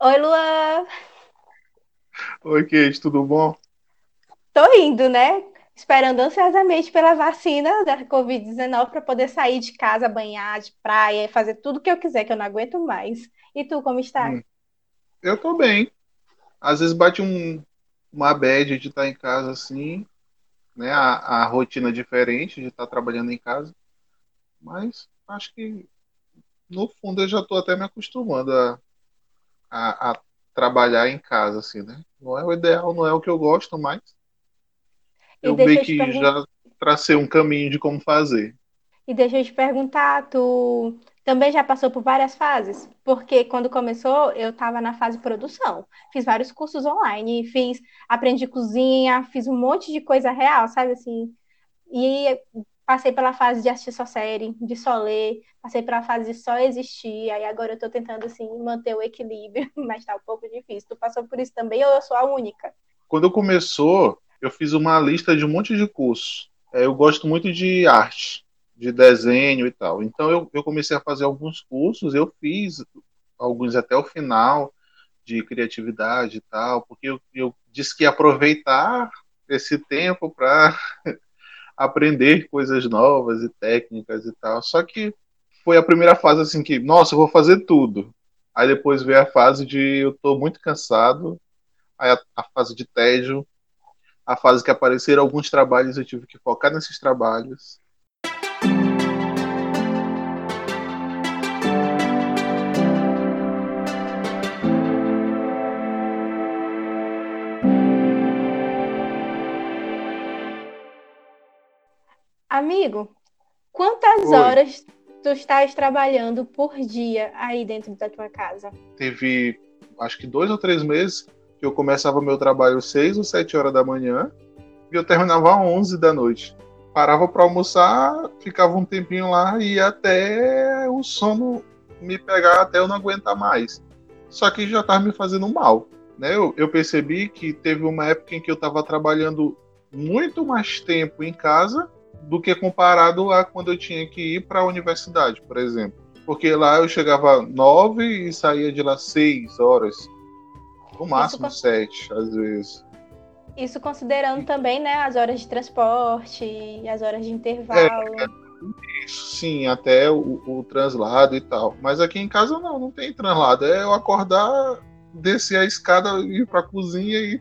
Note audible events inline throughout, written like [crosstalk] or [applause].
Oi, Luan. Oi, Kate, tudo bom? Tô indo, né? Esperando ansiosamente pela vacina da Covid-19 para poder sair de casa, banhar de praia, fazer tudo que eu quiser, que eu não aguento mais. E tu, como está? Hum, eu tô bem. Às vezes bate um, uma bad de estar em casa assim, né? A, a rotina é diferente de estar trabalhando em casa. Mas acho que no fundo eu já tô até me acostumando a, a, a trabalhar em casa, assim, né? Não é o ideal, não é o que eu gosto, mas E eu meio que pergun- já tracei um caminho de como fazer. e deixa eu te perguntar, tu também já passou por várias fases? Porque quando começou, eu estava na fase produção. Fiz vários cursos online, fiz, aprendi cozinha, fiz um monte de coisa real, sabe assim? E passei pela fase de assistir só série, de só ler, passei pela fase de só existir, aí agora eu tô tentando, assim, manter o equilíbrio, [laughs] mas tá um pouco difícil. Tu passou por isso também ou eu sou a única? Quando começou, eu fiz uma lista de um monte de cursos. É, eu gosto muito de arte, de desenho e tal. Então eu, eu comecei a fazer alguns cursos, eu fiz alguns até o final de criatividade e tal, porque eu, eu disse que ia aproveitar esse tempo para aprender coisas novas e técnicas e tal. Só que foi a primeira fase assim que, nossa, eu vou fazer tudo. Aí depois veio a fase de eu tô muito cansado, aí a, a fase de tédio, a fase que apareceram alguns trabalhos, eu tive que focar nesses trabalhos. Amigo, quantas Oi. horas tu estás trabalhando por dia aí dentro da tua casa? Teve acho que dois ou três meses que eu começava meu trabalho seis ou sete horas da manhã e eu terminava às 11 da noite. Parava para almoçar, ficava um tempinho lá e até o sono me pegar, até eu não aguentar mais. Só que já estava me fazendo mal. Né? Eu, eu percebi que teve uma época em que eu estava trabalhando muito mais tempo em casa do que comparado a quando eu tinha que ir para a universidade, por exemplo. Porque lá eu chegava nove e saía de lá seis horas, no máximo sete, às vezes. isso considerando também, né, as horas de transporte, as horas de É, intervalo. isso sim, até o, o translado e tal. Mas aqui em casa não, não tem translado. É eu acordar, descer a escada, ir para a cozinha e,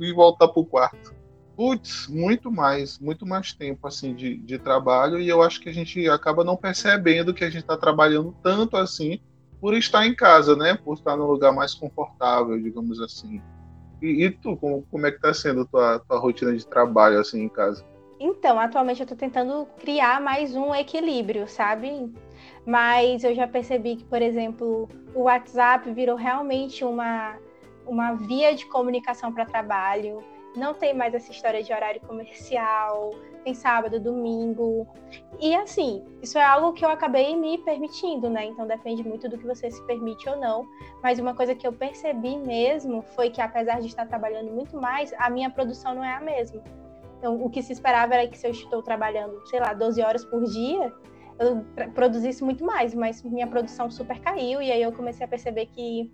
e voltar para o quarto. Putz, muito mais, muito mais tempo assim de, de trabalho e eu acho que a gente acaba não percebendo que a gente está trabalhando tanto assim por estar em casa, né? Por estar num lugar mais confortável, digamos assim. E, e tu, como, como é que está sendo tua, tua rotina de trabalho assim em casa? Então, atualmente eu tô tentando criar mais um equilíbrio, sabe? Mas eu já percebi que, por exemplo, o WhatsApp virou realmente uma, uma via de comunicação para trabalho. Não tem mais essa história de horário comercial, tem sábado, domingo. E assim, isso é algo que eu acabei me permitindo, né? Então depende muito do que você se permite ou não. Mas uma coisa que eu percebi mesmo foi que, apesar de estar trabalhando muito mais, a minha produção não é a mesma. Então, o que se esperava era que se eu estou trabalhando, sei lá, 12 horas por dia, eu produzisse muito mais, mas minha produção super caiu e aí eu comecei a perceber que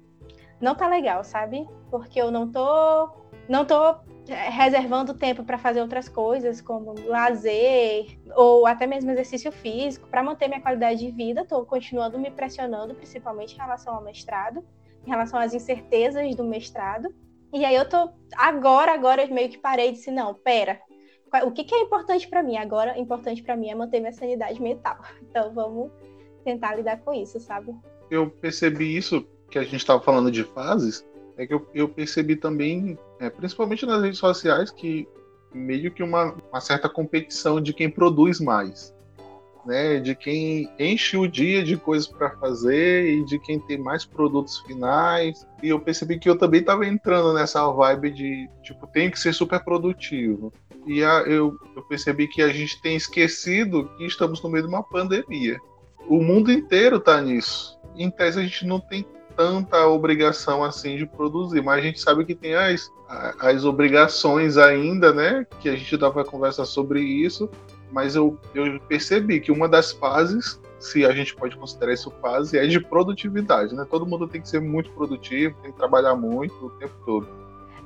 não tá legal, sabe? Porque eu não tô não tô reservando tempo para fazer outras coisas, como lazer ou até mesmo exercício físico, para manter minha qualidade de vida. Estou continuando me pressionando, principalmente em relação ao mestrado, em relação às incertezas do mestrado. E aí eu tô agora, agora eu meio que parei e disse não, pera, o que, que é importante para mim agora? Importante para mim é manter minha sanidade mental. [laughs] Então vamos tentar lidar com isso, sabe? Eu percebi isso que a gente estava falando de fases, é que eu, eu percebi também, é, principalmente nas redes sociais, que meio que uma, uma certa competição de quem produz mais. Né, de quem enche o dia de coisas para fazer e de quem tem mais produtos finais. E eu percebi que eu também estava entrando nessa vibe de, tipo, tem que ser super produtivo. E a, eu, eu percebi que a gente tem esquecido que estamos no meio de uma pandemia. O mundo inteiro está nisso. Em tese, a gente não tem tanta obrigação assim de produzir, mas a gente sabe que tem as, as obrigações ainda, né? Que a gente dá para conversar sobre isso. Mas eu, eu percebi que uma das fases se a gente pode considerar isso fase, é de produtividade, né? Todo mundo tem que ser muito produtivo, tem que trabalhar muito o tempo todo.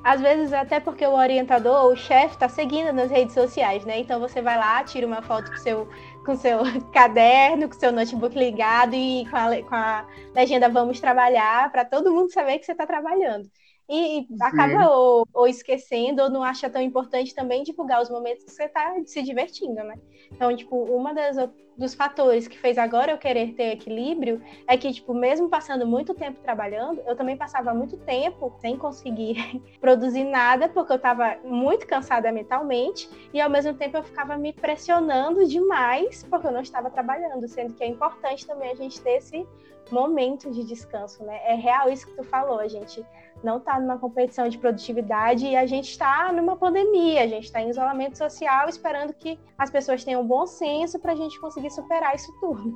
Às vezes até porque o orientador, o chefe, está seguindo nas redes sociais, né? Então você vai lá, tira uma foto com seu com seu [laughs] caderno, com seu notebook ligado e com a, com a legenda Vamos Trabalhar, para todo mundo saber que você está trabalhando e acaba ou, ou, esquecendo ou não acha tão importante também divulgar os momentos que você está se divertindo, né? Então, tipo, uma das dos fatores que fez agora eu querer ter equilíbrio é que, tipo, mesmo passando muito tempo trabalhando, eu também passava muito tempo sem conseguir [laughs] produzir nada, porque eu estava muito cansada mentalmente e ao mesmo tempo eu ficava me pressionando demais porque eu não estava trabalhando, sendo que é importante também a gente ter esse momento de descanso, né? É real isso que tu falou, a gente não está numa competição de produtividade e a gente está numa pandemia, a gente está em isolamento social esperando que as pessoas tenham bom senso para a gente conseguir superar isso tudo.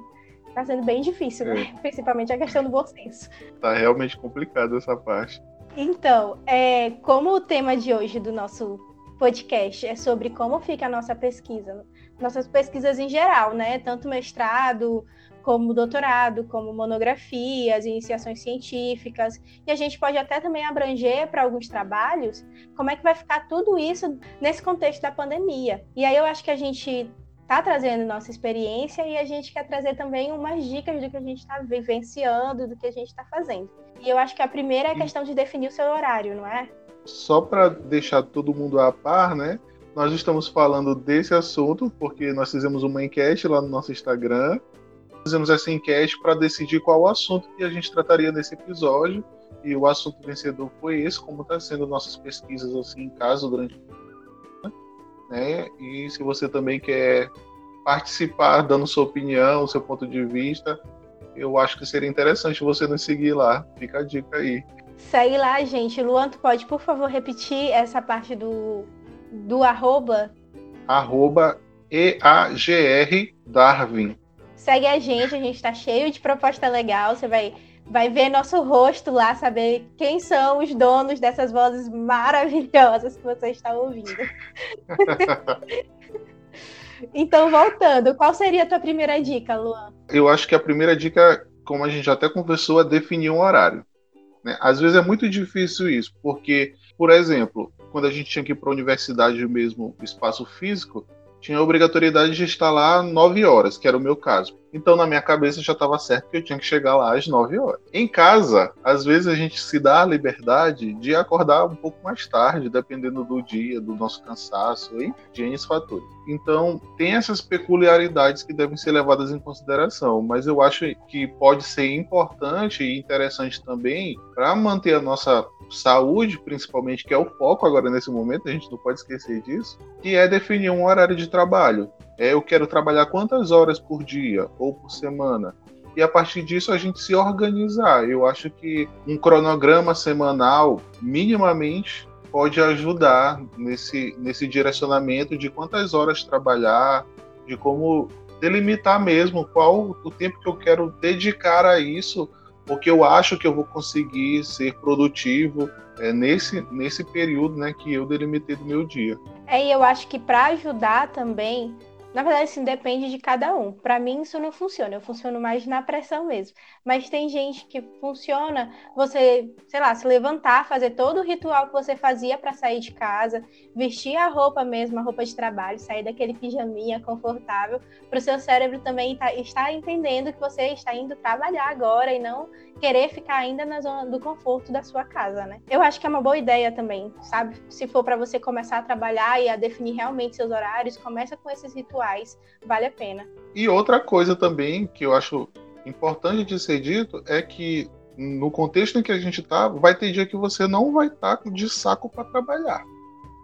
Está sendo bem difícil, né? É. Principalmente a questão do bom senso. Está realmente complicado essa parte. Então, é, como o tema de hoje do nosso podcast é sobre como fica a nossa pesquisa, nossas pesquisas em geral, né? Tanto mestrado, como doutorado, como monografias, iniciações científicas, e a gente pode até também abranger para alguns trabalhos como é que vai ficar tudo isso nesse contexto da pandemia. E aí eu acho que a gente está trazendo nossa experiência e a gente quer trazer também umas dicas do que a gente está vivenciando, do que a gente está fazendo. E eu acho que a primeira é a questão de definir o seu horário, não é? Só para deixar todo mundo a par, né? Nós estamos falando desse assunto porque nós fizemos uma enquete lá no nosso Instagram fizemos essa enquete para decidir qual o assunto que a gente trataria nesse episódio. E o assunto vencedor foi esse, como está sendo nossas pesquisas assim em casa durante né? E se você também quer participar, dando sua opinião, seu ponto de vista, eu acho que seria interessante você nos seguir lá. Fica a dica aí. Segue lá, gente. Luan, tu pode, por favor, repetir essa parte do, do arroba? Arroba EAGR Darwin. Segue a gente, a gente está cheio de proposta legal. Você vai, vai ver nosso rosto lá, saber quem são os donos dessas vozes maravilhosas que você está ouvindo. [laughs] então, voltando, qual seria a tua primeira dica, Luan? Eu acho que a primeira dica, como a gente já até conversou, é definir um horário. Né? Às vezes é muito difícil isso, porque, por exemplo, quando a gente tinha que ir para a universidade mesmo, espaço físico, tinha a obrigatoriedade de estar lá 9 horas, que era o meu caso. Então, na minha cabeça já estava certo que eu tinha que chegar lá às 9 horas. Em casa, às vezes a gente se dá a liberdade de acordar um pouco mais tarde, dependendo do dia, do nosso cansaço e de N fatores. Então, tem essas peculiaridades que devem ser levadas em consideração, mas eu acho que pode ser importante e interessante também para manter a nossa saúde, principalmente, que é o foco agora nesse momento, a gente não pode esquecer disso, que é definir um horário de trabalho. É, eu quero trabalhar quantas horas por dia ou por semana. E a partir disso a gente se organizar. Eu acho que um cronograma semanal, minimamente, pode ajudar nesse, nesse direcionamento de quantas horas trabalhar, de como delimitar mesmo qual o tempo que eu quero dedicar a isso, porque eu acho que eu vou conseguir ser produtivo é, nesse, nesse período né, que eu delimitei do meu dia. É, e eu acho que para ajudar também, na verdade, assim, depende de cada um. Para mim, isso não funciona. Eu funciono mais na pressão mesmo. Mas tem gente que funciona você, sei lá, se levantar, fazer todo o ritual que você fazia para sair de casa, vestir a roupa mesmo, a roupa de trabalho, sair daquele pijaminha confortável, para o seu cérebro também tá, estar entendendo que você está indo trabalhar agora e não querer ficar ainda na zona do conforto da sua casa, né? Eu acho que é uma boa ideia também, sabe? Se for para você começar a trabalhar e a definir realmente seus horários, começa com esses rituais, vale a pena. E outra coisa também que eu acho importante de ser dito é que no contexto em que a gente tá, vai ter dia que você não vai estar tá de saco para trabalhar.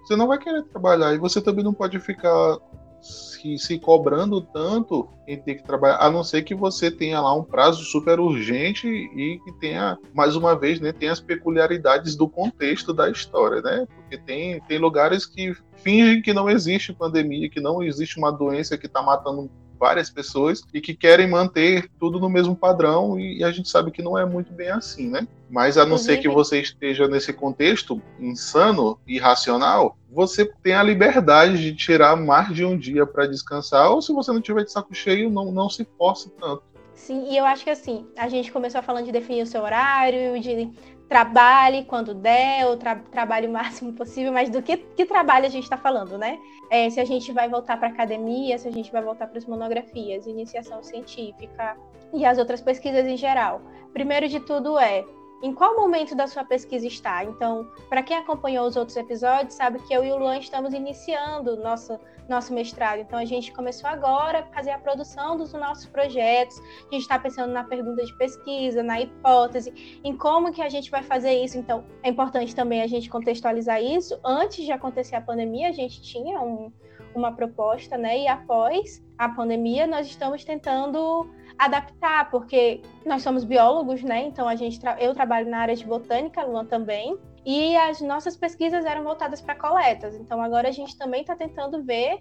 Você não vai querer trabalhar e você também não pode ficar se, se cobrando tanto em ter que trabalhar, a não ser que você tenha lá um prazo super urgente e que tenha, mais uma vez, né, tem as peculiaridades do contexto da história, né? Porque tem, tem lugares que fingem que não existe pandemia, que não existe uma doença que está matando várias pessoas e que querem manter tudo no mesmo padrão e a gente sabe que não é muito bem assim, né? Mas a não ser que você esteja nesse contexto insano, irracional, você tem a liberdade de tirar mais de um dia para descansar, ou se você não tiver de saco cheio, não, não se force tanto. Sim, e eu acho que assim, a gente começou falando de definir o seu horário, de trabalhe quando der, ou tra trabalhe o máximo [laughs] possível, mas do que, que trabalho a gente está falando, né? É, se a gente vai voltar para academia, se a gente vai voltar para as monografias, iniciação científica e as outras pesquisas em geral. Primeiro de tudo é em qual momento da sua pesquisa está. Então, para quem acompanhou os outros episódios, sabe que eu e o Luan estamos iniciando nosso, nosso mestrado. Então, a gente começou agora a fazer a produção dos nossos projetos. A gente está pensando na pergunta de pesquisa, na hipótese, em como que a gente vai fazer isso. Então, é importante também a gente contextualizar isso. Antes de acontecer a pandemia, a gente tinha um, uma proposta, né? E após a pandemia, nós estamos tentando adaptar, porque nós somos biólogos, né? Então a gente tra eu trabalho na área de botânica, Luan também, e as nossas pesquisas eram voltadas para coletas. Então agora a gente também está tentando ver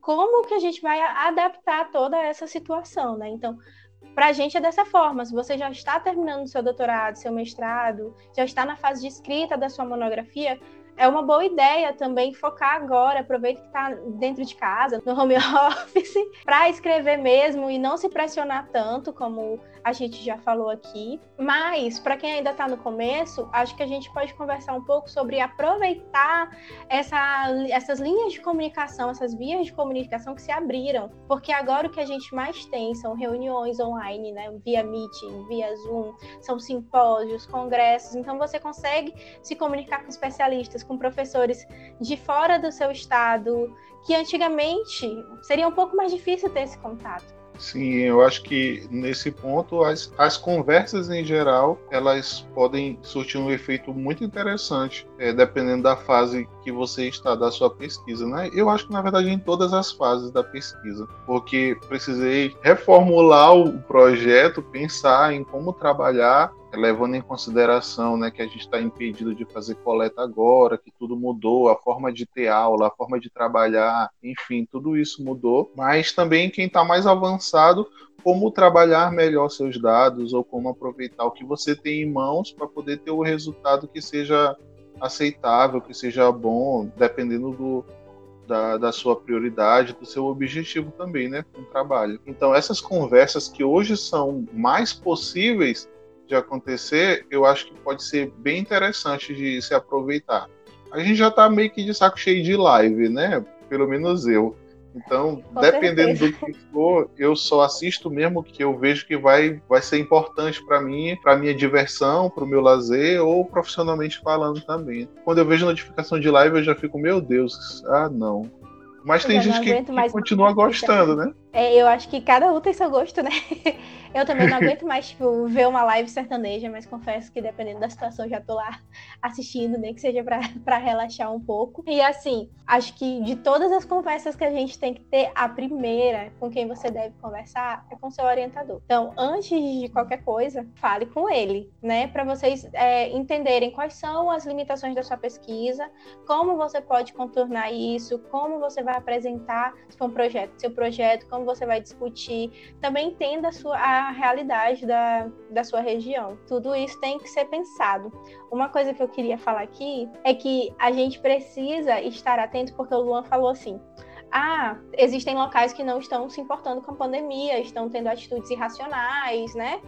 como que a gente vai adaptar toda essa situação, né? Então, para a gente é dessa forma. Se você já está terminando seu doutorado, seu mestrado, já está na fase de escrita da sua monografia, é uma boa ideia também focar agora, aproveita que está dentro de casa, no home [laughs] office, para escrever mesmo e não se pressionar tanto, como a gente já falou aqui. Mas, para quem ainda está no começo, acho que a gente pode conversar um pouco sobre aproveitar essa, essas linhas de comunicação, essas vias de comunicação que se abriram. Porque agora o que a gente mais tem são reuniões online, né? Via Meeting, via Zoom, são simpósios, congressos. Então, você consegue se comunicar com especialistas com professores de fora do seu estado, que antigamente seria um pouco mais difícil ter esse contato. Sim, eu acho que nesse ponto as, as conversas em geral elas podem surtir um efeito muito interessante, é, dependendo da fase que você está da sua pesquisa, né? Eu acho que na verdade em todas as fases da pesquisa, porque precisei reformular o projeto, pensar em como trabalhar levando em consideração né, que a gente está impedido de fazer coleta agora, que tudo mudou, a forma de ter aula, a forma de trabalhar, enfim, tudo isso mudou. Mas também quem está mais avançado, como trabalhar melhor seus dados ou como aproveitar o que você tem em mãos para poder ter o resultado que seja aceitável, que seja bom, dependendo do, da, da, sua prioridade, do seu objetivo também, né, com o trabalho. Então, essas conversas que hoje são mais possíveis, de acontecer, eu acho que pode ser bem interessante de se aproveitar. A gente já está meio que de saco cheio de live, né? Pelo menos eu. Então, Com dependendo certeza. do que for, eu só assisto mesmo que eu vejo que vai, vai ser importante para mim, para minha diversão, para o meu lazer ou profissionalmente falando também. Quando eu vejo notificação de live, eu já fico, meu Deus, ah, não. Mas tem gente que, que continua gostando, né? É, eu acho que cada um tem seu gosto, né? [laughs] Eu também não [laughs] aguento mais, tipo, ver uma live sertaneja, mas confesso que dependendo da situação já tô lá assistindo, nem que seja para [laughs] relaxar um pouco. E assim, acho que de todas as conversas que a gente tem que ter, a primeira com quem você deve conversar é com seu orientador. Então, antes de qualquer coisa, fale com ele, né? Para vocês é, entenderem quais são as limitações da sua pesquisa, como você pode contornar isso, como você vai apresentar se for um projeto, seu projeto, como você vai discutir. Também entenda a sua a realidade da, da sua região. Tudo isso tem que ser pensado. Uma coisa que eu queria falar aqui é que a gente precisa estar atento, porque o Luan falou assim: ah, existem locais que não estão se importando com a pandemia, estão tendo atitudes irracionais, né?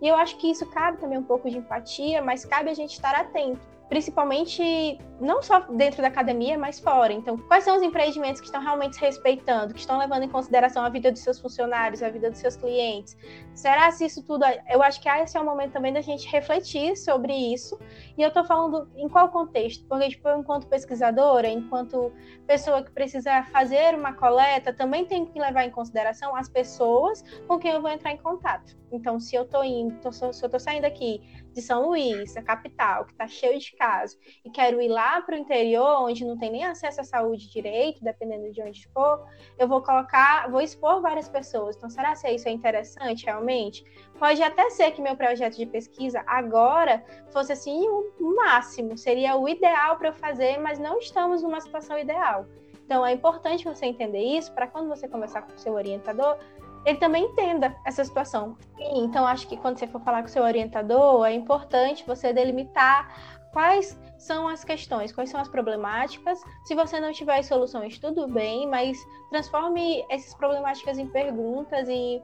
E eu acho que isso cabe também um pouco de empatia, mas cabe a gente estar atento principalmente não só dentro da academia, mas fora. Então, quais são os empreendimentos que estão realmente respeitando, que estão levando em consideração a vida dos seus funcionários, a vida dos seus clientes? Será se isso tudo. Eu acho que esse é o momento também da gente refletir sobre isso. E eu estou falando em qual contexto? Porque, tipo, eu, enquanto pesquisadora, enquanto pessoa que precisa fazer uma coleta, também tem que levar em consideração as pessoas com quem eu vou entrar em contato. Então, se eu estou indo, se eu estou saindo aqui de São Luís, a capital, que está cheio de casos, e quero ir lá para o interior, onde não tem nem acesso à saúde direito, dependendo de onde for, eu vou colocar, vou expor várias pessoas. Então, será que isso é interessante realmente? Pode até ser que meu projeto de pesquisa agora fosse assim o máximo, seria o ideal para eu fazer, mas não estamos numa situação ideal. Então, é importante você entender isso para quando você conversar com o seu orientador, ele também entenda essa situação. Então, acho que quando você for falar com seu orientador, é importante você delimitar quais são as questões, quais são as problemáticas. Se você não tiver soluções, tudo bem, mas transforme essas problemáticas em perguntas e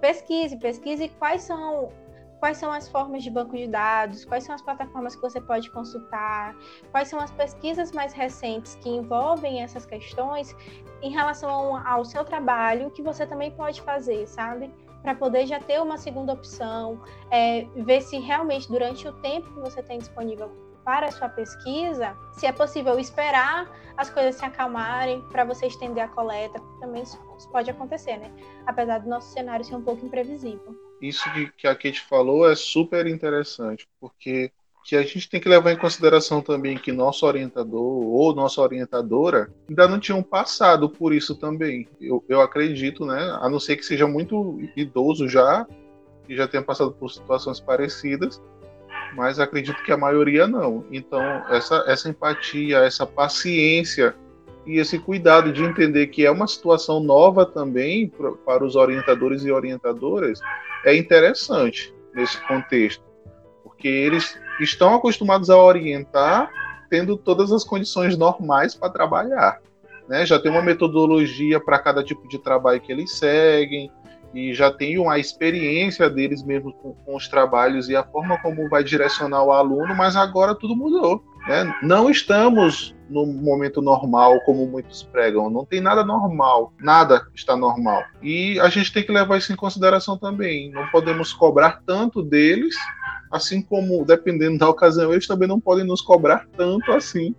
pesquise, pesquise quais são quais são as formas de banco de dados, quais são as plataformas que você pode consultar, quais são as pesquisas mais recentes que envolvem essas questões em relação ao seu trabalho que você também pode fazer, sabe? Para poder já ter uma segunda opção, é, ver se realmente durante o tempo que você tem disponível para a sua pesquisa, se é possível esperar as coisas se acalmarem para você estender a coleta, também isso pode acontecer, né? Apesar do nosso cenário ser um pouco imprevisível. Isso que a Kate falou é super interessante, porque que a gente tem que levar em consideração também que nosso orientador ou nossa orientadora ainda não tinham passado por isso também. Eu, eu acredito, né? A não ser que seja muito idoso já, e já tenha passado por situações parecidas, mas acredito que a maioria não. Então, essa, essa empatia, essa paciência e esse cuidado de entender que é uma situação nova também para os orientadores e orientadoras é interessante nesse contexto, porque eles estão acostumados a orientar tendo todas as condições normais para trabalhar. Né? Já tem uma metodologia para cada tipo de trabalho que eles seguem, e já tem uma experiência deles mesmo com, com, os trabalhos e a forma como vai direcionar o aluno, mas agora tudo mudou. Né? Não estamos no momento normal, como muitos pregam. Não tem nada normal, nada está normal. E a gente tem que levar isso em consideração também. Não podemos cobrar tanto deles, assim como, dependendo da ocasião, eles também não podem nos cobrar tanto assim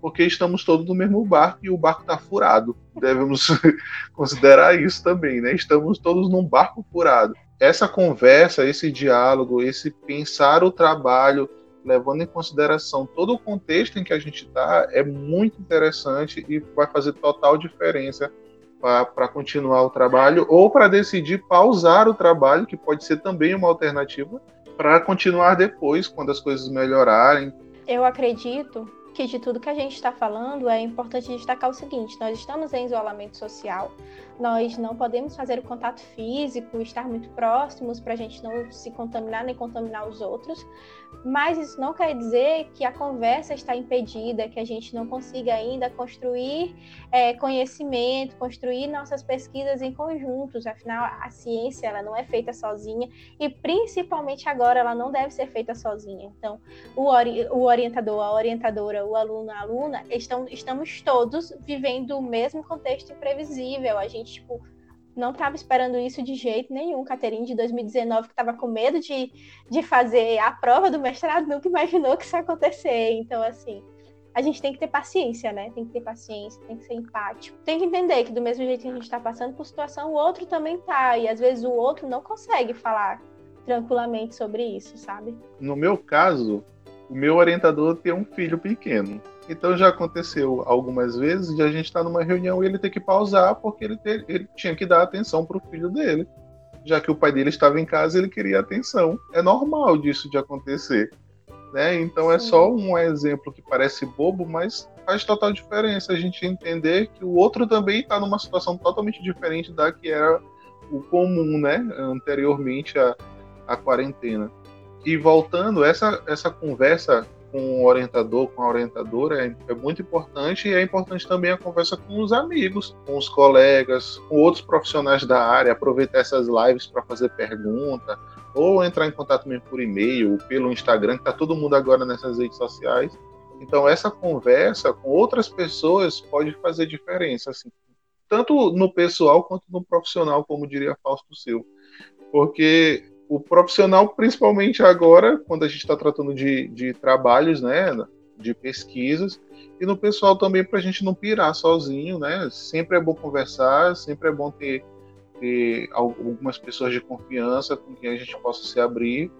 porque estamos todos no mesmo barco e o barco está furado. Devemos [laughs] considerar isso também, né? Estamos todos num barco furado. Essa conversa, esse diálogo, esse pensar o trabalho, levando em consideração todo o contexto em que a gente está, é muito interessante e vai fazer total diferença para continuar o trabalho ou para decidir pausar o trabalho, que pode ser também uma alternativa, para continuar depois, quando as coisas melhorarem. Eu acredito que de tudo que a gente está falando é importante destacar o seguinte: nós estamos em isolamento social, nós não podemos fazer o contato físico, estar muito próximos para a gente não se contaminar nem contaminar os outros, mas isso não quer dizer que a conversa está impedida, que a gente não consiga ainda construir é, conhecimento, construir nossas pesquisas em conjuntos. Afinal, a ciência ela não é feita sozinha e principalmente agora ela não deve ser feita sozinha. Então, o, ori o orientador, a orientadora, o aluno, a aluna, estão, estamos todos vivendo o mesmo contexto imprevisível. A gente tipo não estava esperando isso de jeito nenhum. Caterine de 2019, que estava com medo de, de fazer a prova do mestrado, nunca imaginou que isso ia acontecer. Então, assim, a gente tem que ter paciência, né? Tem que ter paciência, tem que ser empático. Tem que entender que do mesmo jeito que a gente está passando por situação, o outro também tá. E às vezes o outro não consegue falar tranquilamente sobre isso, sabe? No meu caso, o meu orientador tem um filho pequeno. Então já aconteceu algumas vezes de a gente estar tá numa reunião e ele ter que pausar porque ele, ter, ele tinha que dar atenção para o filho dele. Já que o pai dele estava em casa, ele queria atenção. É normal disso de acontecer. Né? Então é só um exemplo que parece bobo, mas faz total diferença a gente entender que o outro também está numa situação totalmente diferente da que era o comum, né? Anteriormente à, à quarentena. E voltando, essa, essa conversa com o orientador, com a orientadora é, é, muito importante e é importante também a conversa com os amigos, com os colegas, com outros profissionais da área, aproveitar essas lives para fazer pergunta ou entrar em contato mesmo por e-mail, pelo Instagram, que está todo mundo agora nessas redes sociais. Então essa conversa com outras pessoas pode fazer diferença, assim, tanto no pessoal quanto no profissional, como diria Fausto Silva. Porque o profissional, principalmente agora, quando a gente está tratando de, de trabalhos, né, de pesquisas, e no pessoal também para a gente não pirar sozinho, né? Sempre é bom conversar, sempre é bom ter, ter algumas pessoas de confiança com quem a gente possa se abrir,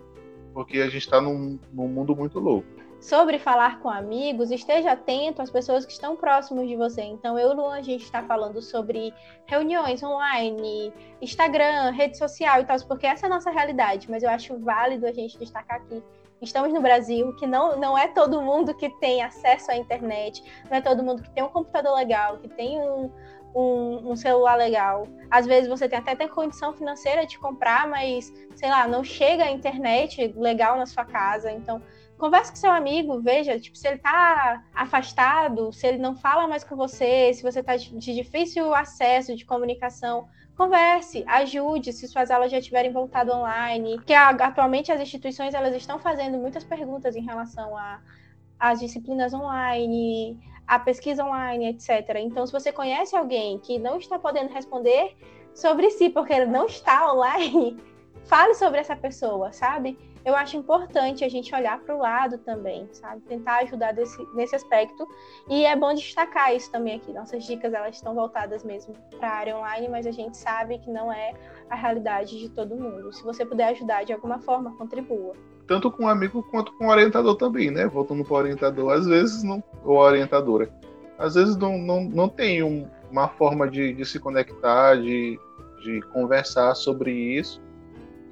porque a gente está num, num mundo muito louco sobre falar com amigos, esteja atento às pessoas que estão próximas de você. Então, eu e Luan, a gente está falando sobre reuniões online, Instagram, rede social e tal, porque essa é a nossa realidade. Mas eu acho válido a gente destacar aqui. Estamos no Brasil, que não, não é todo mundo que tem acesso à internet, não é todo mundo que tem um computador legal, que tem um, um, um, celular legal. Às vezes você tem até tem condição financeira de comprar, mas, sei lá, não chega a internet legal na sua casa. Então, converse com seu amigo, veja, tipo, se ele tá afastado, se ele não fala mais com você, se você tá de difícil acesso de comunicação, converse, ajude se suas aulas já tiverem voltado online, que atualmente as instituições elas estão fazendo muitas perguntas em relação a as disciplinas online, a pesquisa online, etc. Então, se você conhece alguém que não está podendo responder sobre si porque ele não está online, [laughs] fale sobre essa pessoa, sabe? Eu acho importante a gente olhar para o lado também, sabe? Tentar ajudar desse, nesse aspecto. E é bom destacar isso também aqui. Nossas dicas elas estão voltadas mesmo para a área online, mas a gente sabe que não é a realidade de todo mundo. Se você puder ajudar de alguma forma, contribua. Tanto com o amigo quanto com o orientador também, né? Voltando para o orientador, às vezes não, ou orientadora, às vezes não, não, não tem um, uma forma de, de se conectar, de, de conversar sobre isso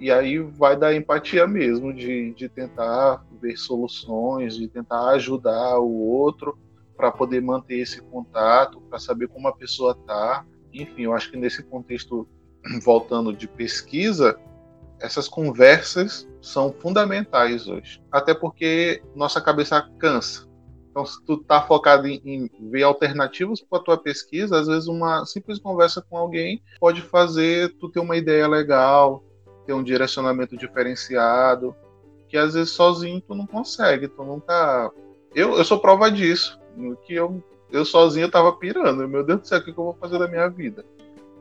e aí vai dar empatia mesmo, de, de tentar ver soluções, de tentar ajudar o outro para poder manter esse contato, para saber como a pessoa está. Enfim, eu acho que nesse contexto, [clears throat] voltando de pesquisa, essas conversas são fundamentais hoje. Até porque nossa cabeça cansa. Então, se tu tá focado em, em ver alternativas para tua pesquisa, às vezes uma simples conversa com alguém pode fazer tu ter uma ideia legal, ter um direcionamento diferenciado, que às vezes sozinho tu não consegue, tu nunca. Eu, eu sou prova disso, que eu, eu sozinho eu tava pirando, meu Deus do céu, o que, que eu vou fazer da minha vida?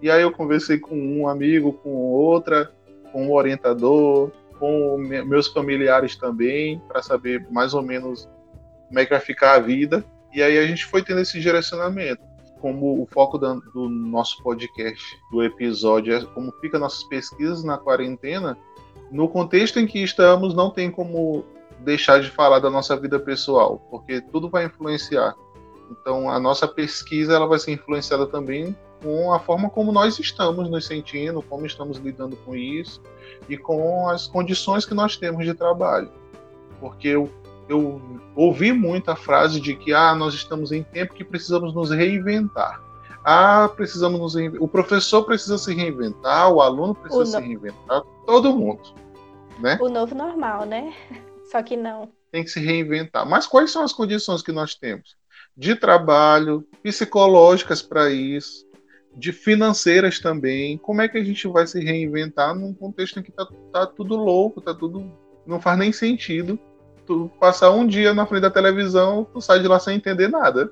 E aí eu conversei com um amigo, com outra, com um orientador, com meus familiares também, para saber mais ou menos como é que vai ficar a vida. E aí a gente foi tendo esse direcionamento como o foco do nosso podcast, do episódio, é como fica nossas pesquisas na quarentena, no contexto em que estamos, não tem como deixar de falar da nossa vida pessoal, porque tudo vai influenciar. Então, a nossa pesquisa ela vai ser influenciada também com a forma como nós estamos nos sentindo, como estamos lidando com isso e com as condições que nós temos de trabalho. Porque o eu ouvi muito a frase de que ah, nós estamos em tempo que precisamos nos reinventar. Ah, precisamos nos reinventar. O professor precisa se reinventar, o aluno precisa o se reinventar, todo mundo. Né? O novo normal, né? [laughs] Só que não. Tem que se reinventar. Mas quais são as condições que nós temos? De trabalho, psicológicas para isso, de financeiras também. Como é que a gente vai se reinventar num contexto em que tá, tá tudo louco, tá tudo. não faz nem sentido tu passar um dia na frente da televisão, tu sai de lá sem entender nada.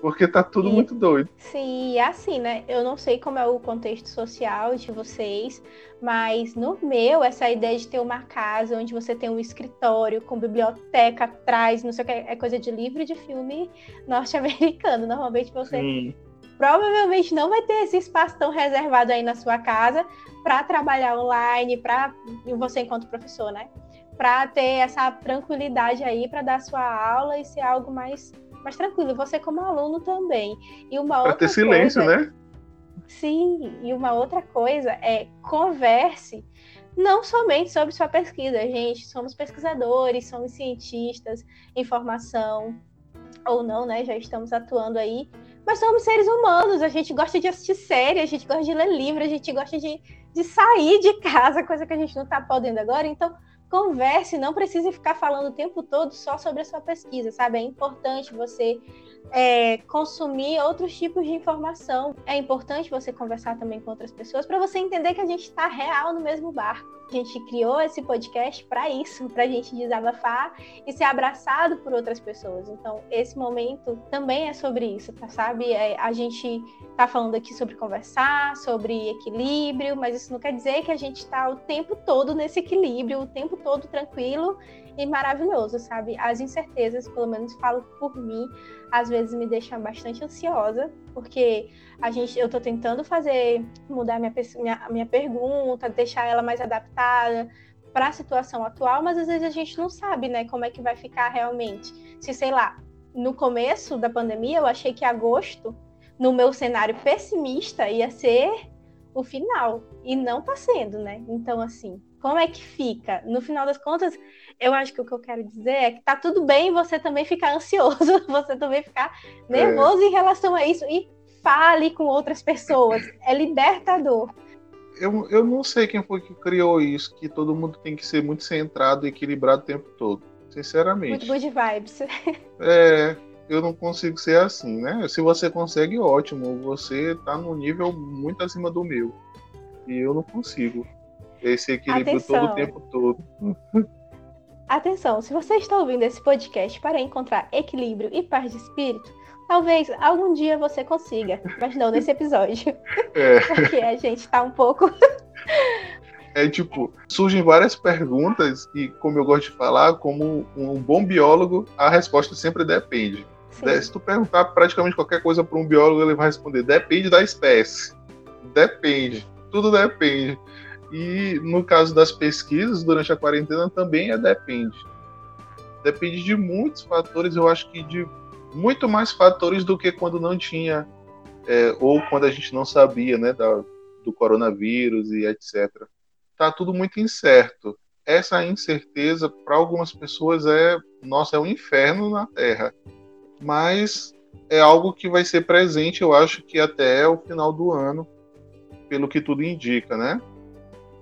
Porque tá tudo e, muito doido. Sim, é assim, né? Eu não sei como é o contexto social de vocês, mas no meu, essa ideia de ter uma casa onde você tem um escritório com biblioteca atrás, não sei o que, é coisa de livro de filme [laughs] norte-americano. Normalmente você Sim. provavelmente não vai ter esse espaço tão reservado aí na sua casa para trabalhar online, para você enquanto professor, né? Para ter essa tranquilidade aí para dar sua aula e ser algo mais, mais tranquilo. Você como aluno também. E uma pra ter silêncio, coisa, né? Sim, e uma outra coisa é converse não somente sobre sua pesquisa, gente. Somos pesquisadores, somos cientistas, informação ou não, né? Já estamos atuando aí. Mas somos seres humanos, a gente gosta de assistir série, a gente gosta de ler livro, a gente gosta de, de sair de casa, coisa que a gente não está podendo agora. Então, converse, não precise ficar falando o tempo todo só sobre a sua pesquisa, sabe? É importante você é, consumir outros tipos de informação. É importante você conversar também com outras pessoas para você entender que a gente está real no mesmo barco. Gente criou esse podcast para isso, para a gente desabafar e ser abraçado por outras pessoas. Então, esse momento também é sobre isso, tá? sabe? É, a gente está falando aqui sobre conversar, sobre equilíbrio, mas isso não quer dizer que a gente está o tempo todo nesse equilíbrio, o tempo todo tranquilo e maravilhoso, sabe? As incertezas, pelo menos falo por mim, às vezes me deixam bastante ansiosa, porque a gente, eu estou tentando fazer, mudar minha, minha, minha pergunta, deixar ela mais adaptada para a situação atual, mas às vezes a gente não sabe, né, como é que vai ficar realmente. Se, sei lá, no começo da pandemia eu achei que agosto, no meu cenário pessimista, ia ser o final, e não está sendo, né? Então, assim, como é que fica? No final das contas, eu acho que o que eu quero dizer é que tá tudo bem você também ficar ansioso, [laughs] você também ficar nervoso é. em relação a isso. E fale com outras pessoas. É libertador. Eu, eu não sei quem foi que criou isso, que todo mundo tem que ser muito centrado e equilibrado o tempo todo. Sinceramente. Muito good vibes. [laughs] É, eu não consigo ser assim, né? Se você consegue, ótimo. Você tá num nível muito acima do meu. E eu não consigo. Esse equilíbrio Atenção. todo o tempo todo. [laughs] Atenção, se você está ouvindo esse podcast para encontrar equilíbrio e paz de espírito, talvez algum dia você consiga, mas não nesse episódio. [laughs] É. Porque a gente está um pouco. [laughs] É tipo, surgem várias perguntas e, como eu gosto de falar, como um bom biólogo, a resposta sempre depende. Sim. Se tu perguntar praticamente qualquer coisa para um biólogo, ele vai responder: depende da espécie. Depende. Tudo depende. E no caso das pesquisas, durante a quarentena também é depende. Depende de muitos fatores, eu acho que de muito mais fatores do que quando não tinha, é, ou quando a gente não sabia, né, da, do coronavírus e etc. Tá tudo muito incerto. Essa incerteza, para algumas pessoas, é, nossa, é um inferno na Terra. Mas é algo que vai ser presente, eu acho que até o final do ano, pelo que tudo indica, né?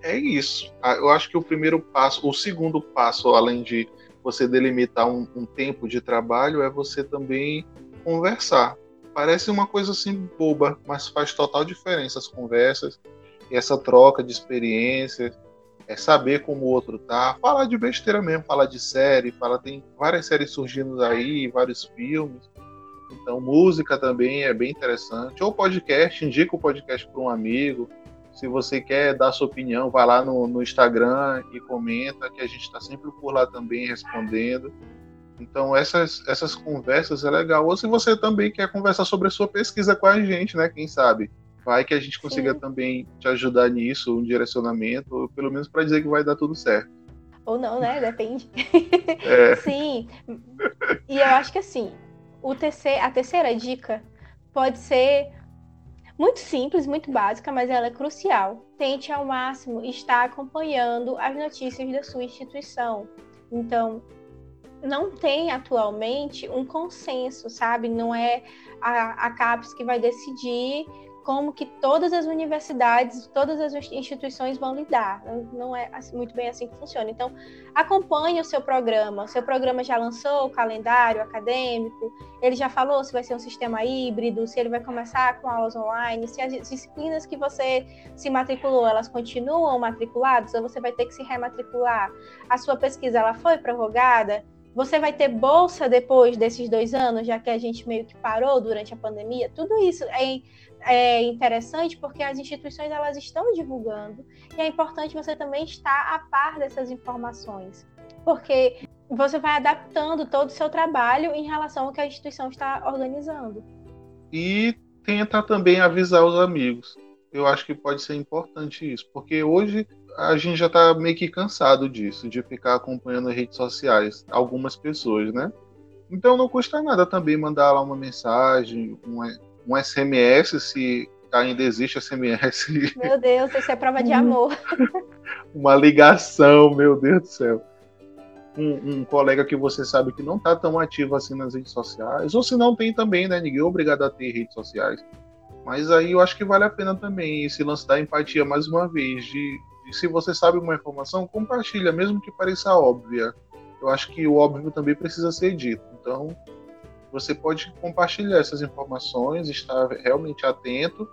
É isso. Ah, eu acho que o primeiro passo, o segundo passo, além de você delimitar um, um tempo de trabalho, é você também conversar. Parece uma coisa assim boba, mas faz total diferença as conversas, essa troca de experiências, é saber como o outro tá, falar de besteira mesmo, falar de série, falar tem várias séries surgindo aí, vários filmes. Então, música também é bem interessante. Ou podcast, indica o podcast para um amigo, se você quer dar sua opinião, vá lá no, no Instagram e comenta, que a gente está sempre por lá também respondendo. Então, essas, essas conversas é legal. Ou se você também quer conversar sobre a sua pesquisa com a gente, né? Quem sabe? Vai que a gente consiga Sim. também te ajudar nisso, um direcionamento, ou pelo menos para dizer que vai dar tudo certo. Ou não, né? [laughs] Depende. É. Sim. E eu acho que assim, o terceiro, a terceira dica pode ser muito simples, muito básica, mas ela é crucial. Tente ao máximo estar acompanhando as notícias da sua instituição. Então, não tem atualmente um consenso, sabe? Não é a, a CAPES que vai decidir como que todas as universidades, todas as instituições vão lidar. Não é assim, muito bem assim que funciona. Então, acompanhe o seu programa. O seu programa já lançou o calendário acadêmico, ele já falou se vai ser um sistema híbrido, se ele vai começar com aulas online, se as disciplinas que você se matriculou, elas continuam matriculadas ou você vai ter que se rematricular. A sua pesquisa, ela foi prorrogada? Você vai ter bolsa depois desses dois anos, já que a gente meio que parou durante a pandemia? Tudo isso é é interessante porque as instituições elas estão divulgando e é importante você também estar a par dessas informações, porque você vai adaptando todo o seu trabalho em relação ao que a instituição está organizando. E tenta também avisar os amigos. Eu acho que pode ser importante isso, porque hoje a gente já está meio que cansado disso, de ficar acompanhando as redes sociais, algumas pessoas, né? Então não custa nada também mandar lá uma mensagem, uma, um SMS, se ainda existe SMS. Meu Deus, isso é prova de amor. Uma ligação, meu Deus do céu. Um, um, colega que você sabe que não está tão ativo assim nas redes sociais, ou se não tem também, né? Ninguém é obrigado a ter redes sociais. Mas aí eu acho que vale a pena também esse lance da empatia mais uma vez, de, de se você sabe uma informação, compartilha, mesmo que pareça óbvia. Eu acho que o óbvio também precisa ser dito. Então, você pode compartilhar essas informações, estar realmente atento,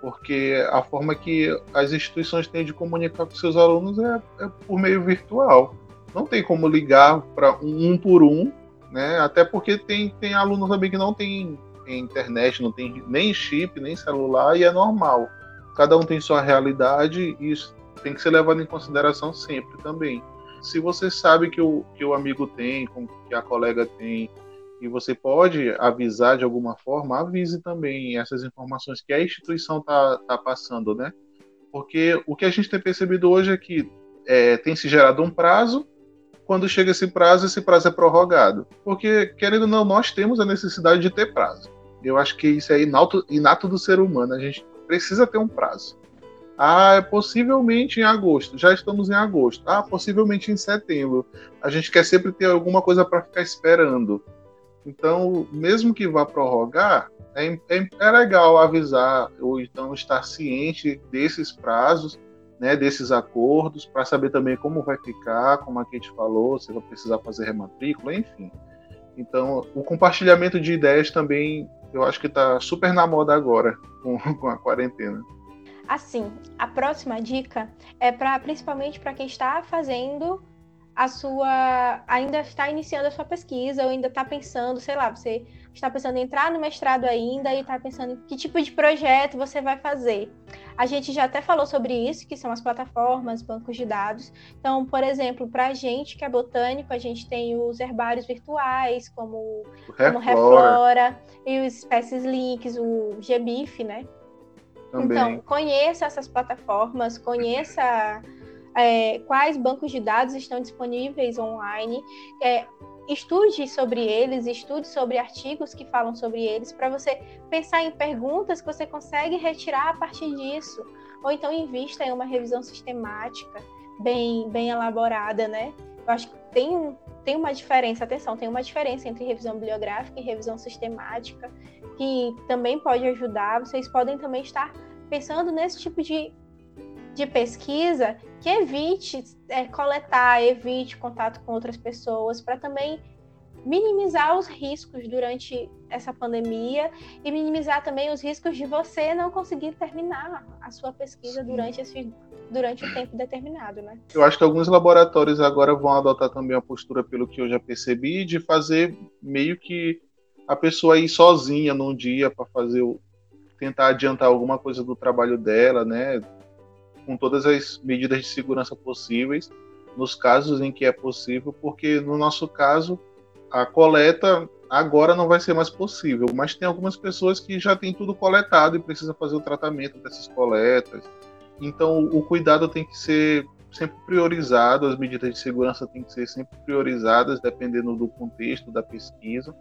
porque a forma que as instituições têm de comunicar com seus alunos é, é por meio virtual. Não tem como ligar para um, um, por um, né? Até porque tem, tem alunos também que não tem internet, não tem nem chip, nem celular, e é normal. Cada um tem sua realidade e isso tem que ser levado em consideração sempre também. Se você sabe que o, que o amigo tem, que a colega tem, e você pode avisar de alguma forma, avise também essas informações que a instituição está tá passando, né? Porque o que a gente tem percebido hoje é que é, tem se gerado um prazo, quando chega esse prazo, esse prazo é prorrogado. Porque, querendo ou não, nós temos a necessidade de ter prazo. Eu acho que isso é inato, inato do ser humano, a gente precisa ter um prazo. Ah, é possivelmente em agosto. Já estamos em agosto. Ah, possivelmente em setembro. A gente quer sempre ter alguma coisa para ficar esperando. Então, mesmo que vá prorrogar, é, é, é legal avisar ou então estar ciente desses prazos, né, desses acordos, para saber também como vai ficar, como a Kate falou, se vai precisar fazer rematrícula, enfim. Então, o compartilhamento de ideias também, eu acho que está super na moda agora, com, com a quarentena. Assim, a próxima dica é para principalmente para quem está fazendo a sua. ainda está iniciando a sua pesquisa, ou ainda está pensando, sei lá, você está pensando em entrar no mestrado ainda e está pensando em que tipo de projeto você vai fazer. A gente já até falou sobre isso, que são as plataformas, bancos de dados. Então, por exemplo, para a gente que é botânico, a gente tem os herbários virtuais, como, Reflora. como Reflora, e os Espécies Links, o GBIF, né? Também. Então, conheça essas plataformas, conheça é, quais bancos de dados estão disponíveis online, é, estude sobre eles, estude sobre artigos que falam sobre eles, para você pensar em perguntas que você consegue retirar a partir disso, ou então invista em uma revisão sistemática bem, bem elaborada, né? Eu acho que tem, tem uma diferença, atenção, tem uma diferença entre revisão bibliográfica e revisão sistemática, que também pode ajudar. Vocês podem também estar pensando nesse tipo de de pesquisa que evite é, coletar, evite contato com outras pessoas, para também minimizar os riscos durante essa pandemia e minimizar também os riscos de você não conseguir terminar a sua pesquisa durante esse durante um tempo determinado, né? Eu acho que alguns laboratórios agora vão adotar também a postura, pelo que eu já percebi, de fazer meio que a pessoa ir sozinha num dia para fazer o tentar adiantar alguma coisa do trabalho dela, né? Com todas as medidas de segurança possíveis, nos casos em que é possível, porque no nosso caso, a coleta agora não vai ser mais possível, mas tem algumas pessoas que já têm tudo coletado e precisa fazer o tratamento dessas coletas. Então, o cuidado tem que ser sempre priorizado, as medidas de segurança têm que ser sempre priorizadas, dependendo do contexto da pesquisa.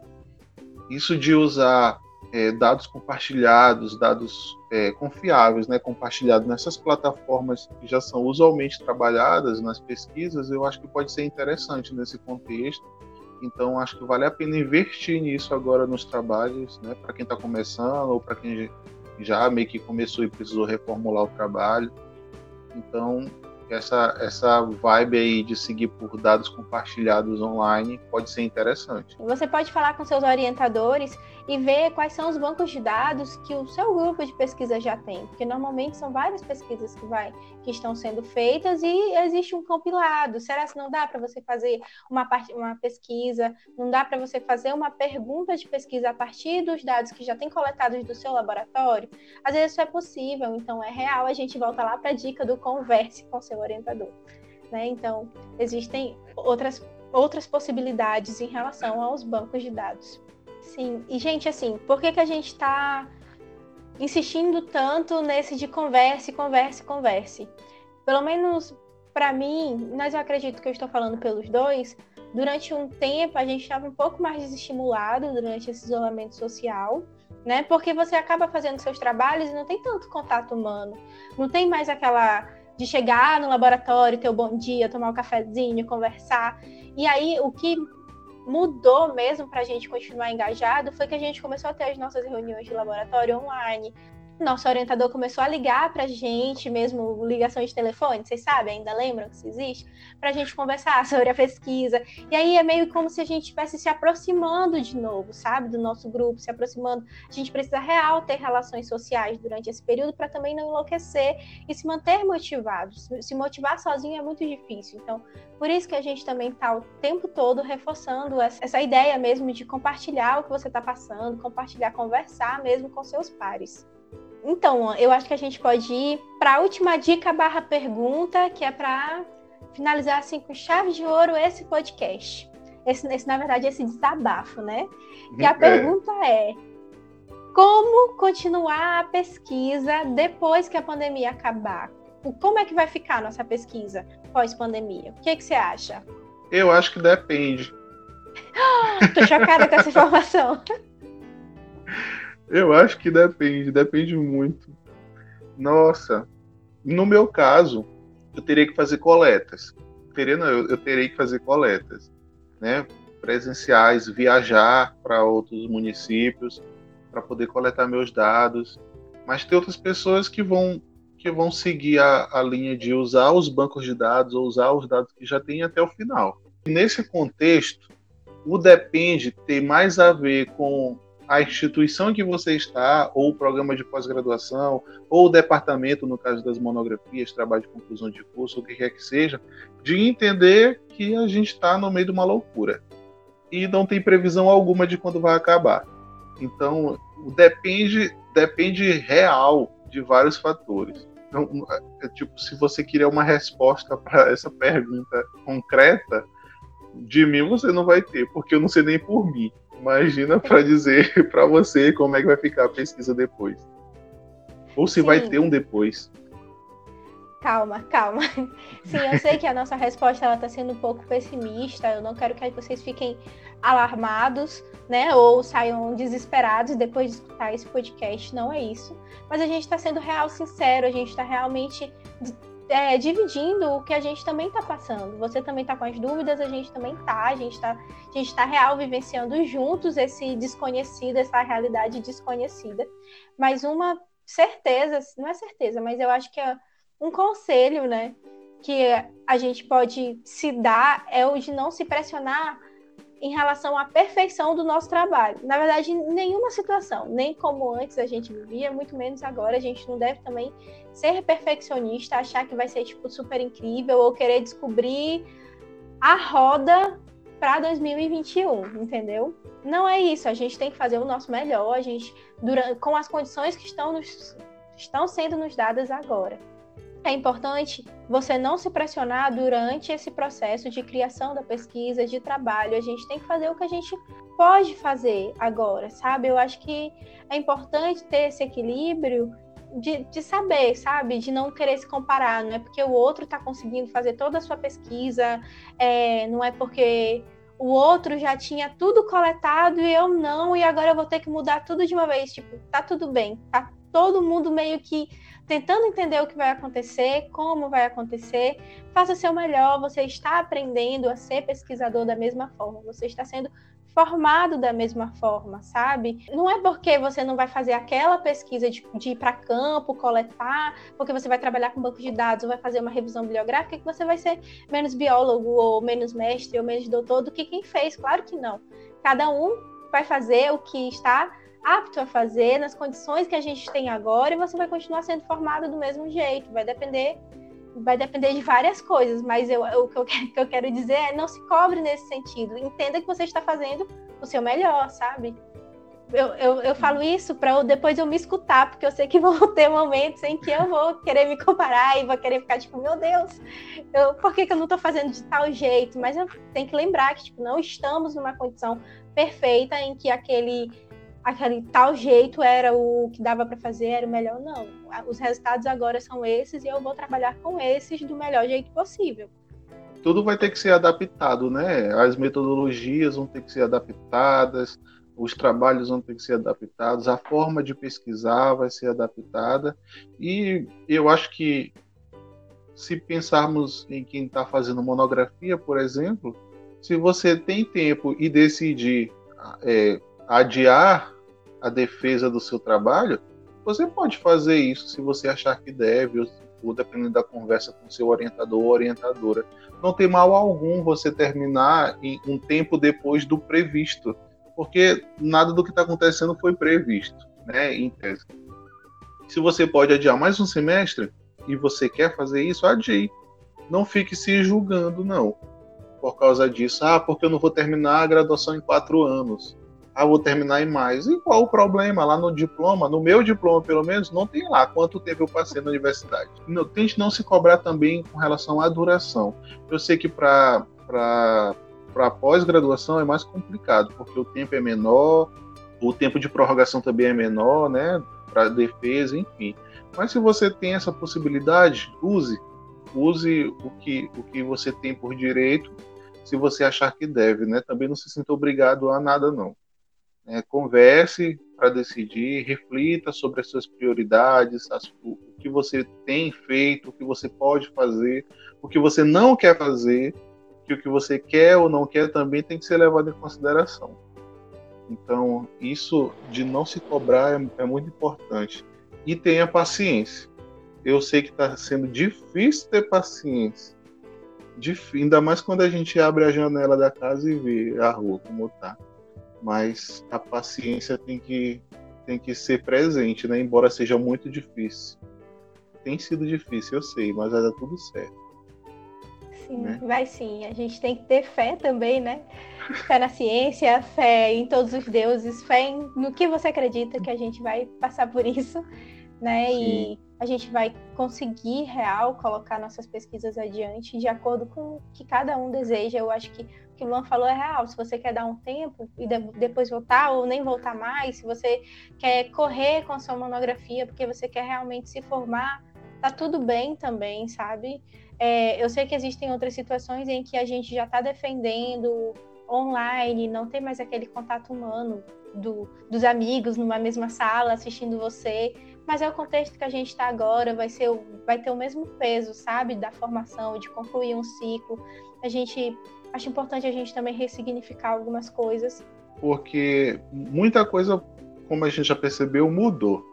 Isso de usar é, dados compartilhados, dados é, confiáveis, né, compartilhados nessas plataformas que já são usualmente trabalhadas nas pesquisas, eu acho que pode ser interessante nesse contexto. Então, acho que vale a pena investir nisso agora nos trabalhos, né, para quem está começando ou para quem já meio que começou e precisou reformular o trabalho. Então, essa, essa vibe aí de seguir por dados compartilhados online pode ser interessante. Você pode falar com seus orientadores e ver quais são os bancos de dados que o seu grupo de pesquisa já tem, porque normalmente são várias pesquisas que, vai, que estão sendo feitas e existe um compilado. Será que não dá para você fazer uma, part... uma pesquisa, não dá para você fazer uma pergunta de pesquisa a partir dos dados que já tem coletados do seu laboratório? Às vezes isso é possível, então é real, a gente volta lá para a dica do converse com seu orientador. Né? Então, existem outras, outras possibilidades em relação aos bancos de dados. Sim, e gente, assim, por que, que a gente está insistindo tanto nesse de converse, converse, converse? Pelo menos para mim, mas eu acredito que eu estou falando pelos dois, durante um tempo a gente estava um pouco mais desestimulado durante esse isolamento social, né? Porque você acaba fazendo seus trabalhos e não tem tanto contato humano, não tem mais aquela de chegar no laboratório, ter o bom dia, tomar um cafezinho, conversar. E aí o que mudou mesmo para a gente continuar engajado foi que a gente começou a ter as nossas reuniões de laboratório online, nosso orientador começou a ligar para a gente, mesmo ligação de telefone, vocês sabem, ainda lembram que isso existe? Para a gente conversar [laughs] sobre a pesquisa. E aí é meio como se a gente estivesse se aproximando de novo, sabe? Do nosso grupo, se aproximando. A gente precisa real ter relações sociais durante esse período para também não enlouquecer e se manter motivados. Se motivar sozinho é muito difícil. Então, por isso que a gente também está o tempo todo reforçando essa ideia mesmo de compartilhar o que você está passando, compartilhar, conversar mesmo com seus pares. Então, eu acho que a gente pode ir para a última dica barra pergunta, que é para finalizar assim com chave de ouro esse podcast. Esse, esse, na verdade, esse desabafo, né? E a é. pergunta é: como continuar a pesquisa depois que a pandemia acabar? Como é que vai ficar a nossa pesquisa pós-pandemia? O que, que você acha? Eu acho que depende. [gasps] Tô chocada com essa informação. [laughs] Eu acho que depende, depende muito. Nossa, no meu caso, eu teria que fazer coletas. Teria, não, eu, eu terei que fazer coletas, né? presenciais, viajar para outros municípios para poder coletar meus dados. Mas tem outras pessoas que vão que vão seguir a, a linha de usar os bancos de dados ou usar os dados que já tem até o final. Nesse contexto, o depende ter mais a ver com a instituição que você está, ou o programa de pós-graduação, ou o departamento, no caso das monografias, trabalho de conclusão de curso, o que quer que seja, de entender que a gente está no meio de uma loucura e não tem previsão alguma de quando vai acabar. Então, depende, depende real de vários fatores. Então, é, tipo, se você queria uma resposta [laughs] para essa pergunta concreta, de mim você não vai ter, porque eu não sei nem por mim. Imagina [laughs] para dizer para você como é que vai ficar a pesquisa depois. Ou se Sim. vai ter um depois. Calma, calma. [laughs] Sim, eu sei que a nossa resposta ela está sendo um pouco pessimista. Eu não quero que vocês fiquem alarmados, né? Ou saiam desesperados depois de escutar esse podcast. Não é isso. Mas a gente está sendo real, sincero. A gente está realmente é, dividindo o que a gente também está passando. Você também está com as dúvidas, a gente também está. A gente está está real vivenciando juntos esse desconhecido, essa realidade desconhecida. Mas uma certeza, não é certeza, mas eu acho que é um conselho, né, que a gente pode se dar é o de não se pressionar em relação à perfeição do nosso trabalho. Na verdade, em nenhuma situação, nem como antes a gente vivia, muito menos agora, a gente não deve também ser perfeccionista, achar que vai ser tipo super incrível ou querer descobrir a roda para 2021, entendeu? Não é isso, a gente tem que fazer o nosso melhor, a gente durante, com as condições que estão nos, estão sendo nos dadas agora é importante você não se pressionar durante esse processo de criação da pesquisa, de trabalho. A gente tem que fazer o que a gente pode fazer agora, sabe? Eu acho que é importante ter esse equilíbrio de, de saber, sabe? De não querer se comparar. Não é porque o outro está conseguindo fazer toda a sua pesquisa, é, não é porque o outro já tinha tudo coletado e eu não, e agora eu vou ter que mudar tudo de uma vez. Tipo, tá tudo bem, tá todo mundo meio que tentando entender o que vai acontecer, como vai acontecer. Faça o seu melhor, você está aprendendo a ser pesquisador da mesma forma, você está sendo formado da mesma forma, sabe? Não é porque você não vai fazer aquela pesquisa de, de ir para campo, coletar, porque você vai trabalhar com banco de dados ou vai fazer uma revisão bibliográfica que você vai ser menos biólogo ou menos mestre ou menos doutor do que quem fez. Claro que não. Cada um vai fazer o que está apto a fazer nas condições que a gente tem agora e você vai continuar sendo formado do mesmo jeito. Vai depender vai depender de várias coisas, mas eu, o que eu, que [laughs] eu quero dizer é não se cobre nesse sentido. Entenda que você está fazendo o seu melhor, sabe? Eu, eu, eu falo isso para depois eu me escutar, porque eu sei que [laughs] vão ter momentos em que eu vou querer me comparar e vou querer ficar tipo, meu Deus, eu, por que, que eu não estou fazendo de tal jeito? Mas eu tenho que lembrar que tipo, não estamos numa condição perfeita em que aquele aquele tal jeito era o que dava para fazer, era o melhor, não. Os resultados agora são esses e eu vou trabalhar com esses do melhor jeito possível. Tudo vai ter que ser adaptado, né? As metodologias vão ter que ser adaptadas, os trabalhos vão ter que ser adaptados, a forma de pesquisar vai ser adaptada. E eu acho que se pensarmos em quem está fazendo monografia, por exemplo, se você tem tempo e decidir é, adiar a defesa do seu trabalho, você pode fazer isso se você achar que deve, ou, dependendo da conversa com seu orientador ou orientadora. Não tem mal algum você terminar em um tempo depois do previsto, porque nada do que está acontecendo foi previsto, né, em tese. Se você pode adiar mais um semestre e você quer fazer isso, adie. Não fique se julgando, não. Por causa disso, ah, porque eu não vou terminar a graduação em quatro anos ah, vou terminar em mais. E qual o problema? Lá no diploma, no meu diploma pelo menos, não tem lá quanto tempo eu passei na universidade. Não, tente não se cobrar também com relação à duração. Eu sei que para para pós-graduação é mais complicado, porque o tempo é menor, o tempo de prorrogação também é menor, né? Para defesa, enfim. Mas se você tem essa possibilidade, use. Use o que, o que você tem por direito, se você achar que deve, né? Também não se sinta obrigado a nada, não. É, converse para decidir, reflita sobre as suas prioridades, as, o que você tem feito, o que você pode fazer, o que você não quer fazer, que o que você quer ou não quer também tem que ser levado em consideração. Então, isso de não se cobrar é, é muito importante. E tenha paciência. Eu sei que está sendo difícil ter paciência. Ainda mais quando a gente abre a janela da casa e vê a rua como está. Mas a paciência tem que, tem que ser presente, né? embora seja muito difícil. Tem sido difícil, eu sei, mas vai dar tudo certo. Sim, né? vai sim. A gente tem que ter fé também, né? Fé na ciência, fé em todos os deuses, fé em, no que você acredita que a gente vai passar por isso, né? Sim. E a gente vai conseguir real colocar nossas pesquisas adiante de acordo com o que cada um deseja. Eu acho que que o Luan falou é real. Se você quer dar um tempo e de, depois voltar ou nem voltar mais, se você quer correr com a sua monografia porque você quer realmente se formar, tá tudo bem também, sabe? É, eu sei que existem outras situações em que a gente já está defendendo online, não tem mais aquele contato humano do, dos amigos numa mesma sala assistindo você, mas é o contexto que a gente está agora, vai, ser, vai ter o mesmo peso, sabe, da formação, de concluir um ciclo. A gente acho importante a gente também ressignificar algumas coisas. Porque muita coisa, como a gente já percebeu, mudou.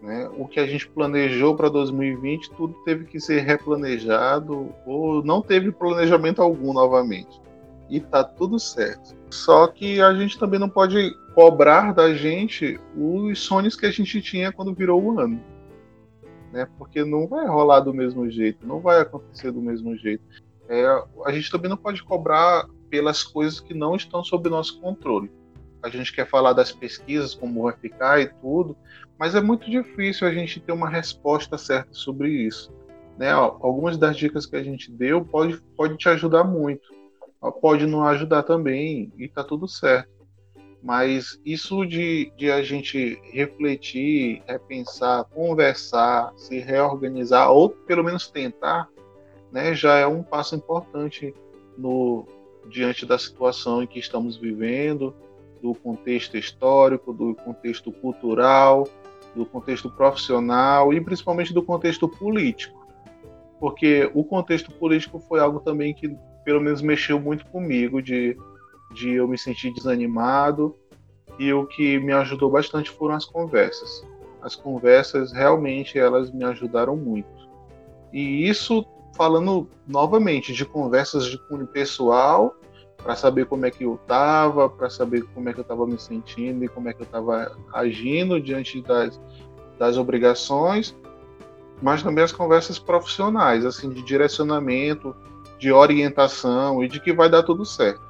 Né? O que a gente planejou para 2020, tudo teve que ser replanejado ou não teve planejamento algum novamente. E tá tudo certo. Só que a gente também não pode cobrar da gente os sonhos que a gente tinha quando virou o ano. Né? Porque não vai rolar do mesmo jeito, não vai acontecer do mesmo jeito. É, a gente também não pode cobrar pelas coisas que não estão sob nosso controle a gente quer falar das pesquisas, como vai ficar e tudo, mas é muito difícil a gente ter uma resposta certa sobre isso. Né? Algumas das dicas que a gente deu pode, pode te ajudar muito, pode não ajudar também, e tá tudo certo. Mas isso de, de a gente refletir, repensar, conversar, se reorganizar, ou pelo menos tentar, né, já é um passo importante no diante da situação em que estamos vivendo, do contexto histórico, do contexto cultural, do contexto profissional e principalmente do contexto político. Porque o contexto político foi algo também que, pelo menos, mexeu muito comigo, de, de eu me sentir desanimado. E o que me ajudou bastante foram as conversas. As conversas realmente elas me ajudaram muito. E isso falando novamente de conversas de cunho pessoal para saber como é que eu estava, para saber como é que eu estava me sentindo e como é que eu estava agindo diante das, das obrigações, mas também as conversas profissionais, assim, de direcionamento, de orientação e de que vai dar tudo certo.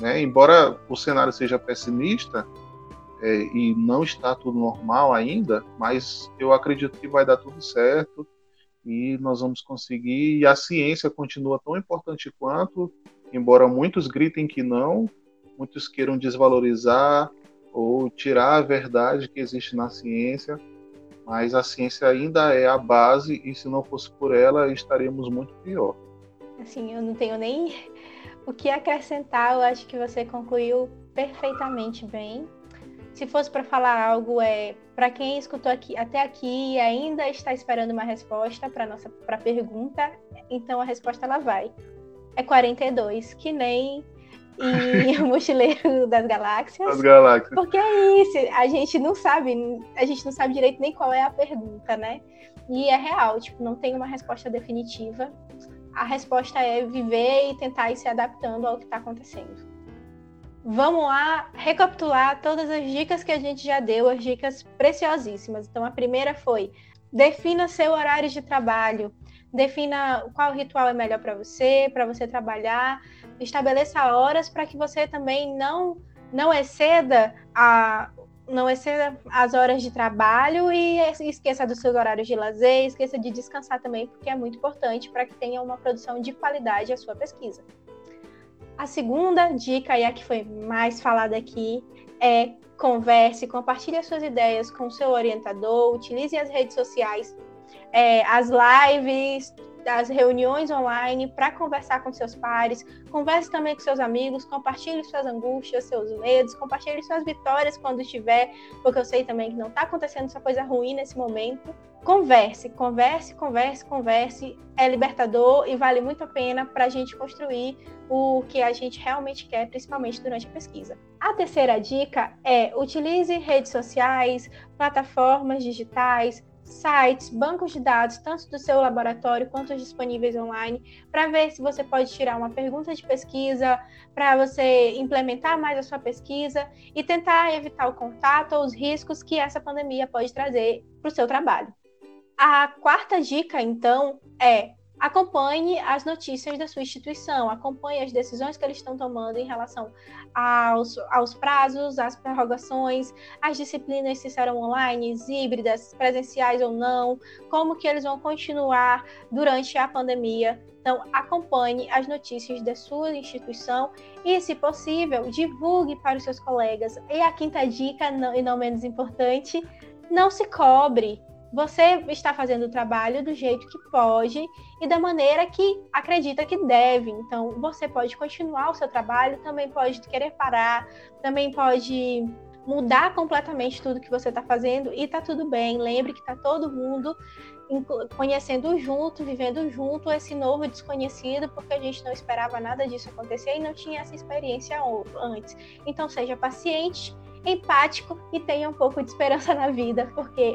Né? Embora o cenário seja pessimista é, e não está tudo normal ainda, mas eu acredito que vai dar tudo certo e nós vamos conseguir. E a ciência continua tão importante quanto embora muitos gritem que não, muitos queiram desvalorizar ou tirar a verdade que existe na ciência, mas a ciência ainda é a base e se não fosse por ela estaríamos muito pior. Assim, eu não tenho nem o que acrescentar, eu acho que você concluiu perfeitamente bem. Se fosse para falar algo, é para quem escutou aqui até aqui e ainda está esperando uma resposta para nossa para pergunta, então a resposta ela vai é 42, que nem [laughs] em O Mochileiro das Galáxias. Das Galáxias. Porque é isso, a gente não sabe, a gente não sabe direito nem qual é a pergunta, né? E é real, tipo, não tem uma resposta definitiva. A resposta é viver e tentar ir se adaptando ao que está acontecendo. Vamos lá recapitular todas as dicas que a gente já deu, as dicas preciosíssimas. Então, a primeira foi: defina seu horário de trabalho, defina qual ritual é melhor para você, para você trabalhar, estabeleça horas para que você também não não exceda a não exceda as horas de trabalho e esqueça dos seus horários de lazer, esqueça de descansar também, porque é muito importante para que tenha uma produção de qualidade a sua pesquisa. A segunda dica, e a que foi mais falada aqui, é converse, compartilhe as suas ideias com o seu orientador, utilize as redes sociais é, as lives, as reuniões online para conversar com seus pares, converse também com seus amigos, compartilhe suas angústias, seus medos, compartilhe suas vitórias quando estiver, porque eu sei também que não está acontecendo essa coisa ruim nesse momento, converse, converse, converse, converse. É libertador e vale muito a pena para a gente construir o que a gente realmente quer, principalmente durante a pesquisa. A terceira dica é utilize redes sociais, plataformas digitais, sites, bancos de dados, tanto do seu laboratório quanto os disponíveis online, para ver se você pode tirar uma pergunta de pesquisa, para você implementar mais a sua pesquisa e tentar evitar o contato ou os riscos que essa pandemia pode trazer para o seu trabalho. A quarta dica, então, é acompanhe as notícias da sua instituição, acompanhe as decisões que eles estão tomando em relação aos, aos prazos, às prorrogações, as disciplinas se serão online, híbridas, presenciais ou não, como que eles vão continuar durante a pandemia. Então, acompanhe as notícias da sua instituição e, se possível, divulgue para os seus colegas. E a quinta dica, não, e não menos importante, não se cobre você está fazendo o trabalho do jeito que pode e da maneira que acredita que deve. Então, você pode continuar o seu trabalho, também pode querer parar, também pode mudar completamente tudo que você está fazendo e está tudo bem. Lembre que está todo mundo conhecendo junto, vivendo junto esse novo desconhecido, porque a gente não esperava nada disso acontecer e não tinha essa experiência antes. Então, seja paciente, empático e tenha um pouco de esperança na vida, porque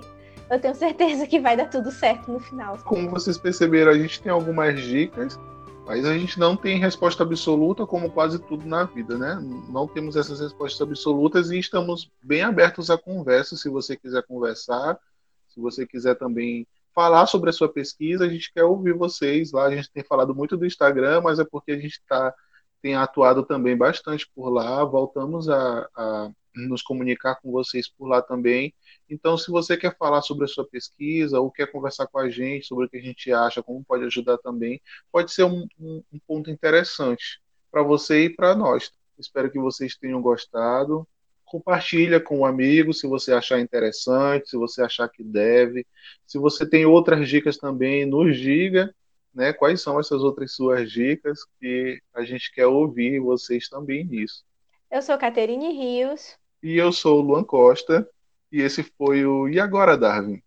eu tenho certeza que vai dar tudo certo no final. Como vocês perceberam, a gente tem algumas dicas, mas a gente não tem resposta absoluta, como quase tudo na vida, né? Não temos essas respostas absolutas e estamos bem abertos à conversa. Se você quiser conversar, se você quiser também falar sobre a sua pesquisa, a gente quer ouvir vocês lá. A gente tem falado muito do Instagram, mas é porque a gente tá, tem atuado também bastante por lá. Voltamos a, a nos comunicar com vocês por lá também. Então, se você quer falar sobre a sua pesquisa ou quer conversar com a gente sobre o que a gente acha, como pode ajudar também, pode ser um, um, um ponto interessante para você e para nós. Espero que vocês tenham gostado. Compartilha com um amigo se você achar interessante, se você achar que deve. Se você tem outras dicas também, nos diga né, quais são essas outras suas dicas que a gente quer ouvir vocês também nisso. Eu sou Caterine Rios. E eu sou o Luan Costa. E esse foi o E Agora, Darwin?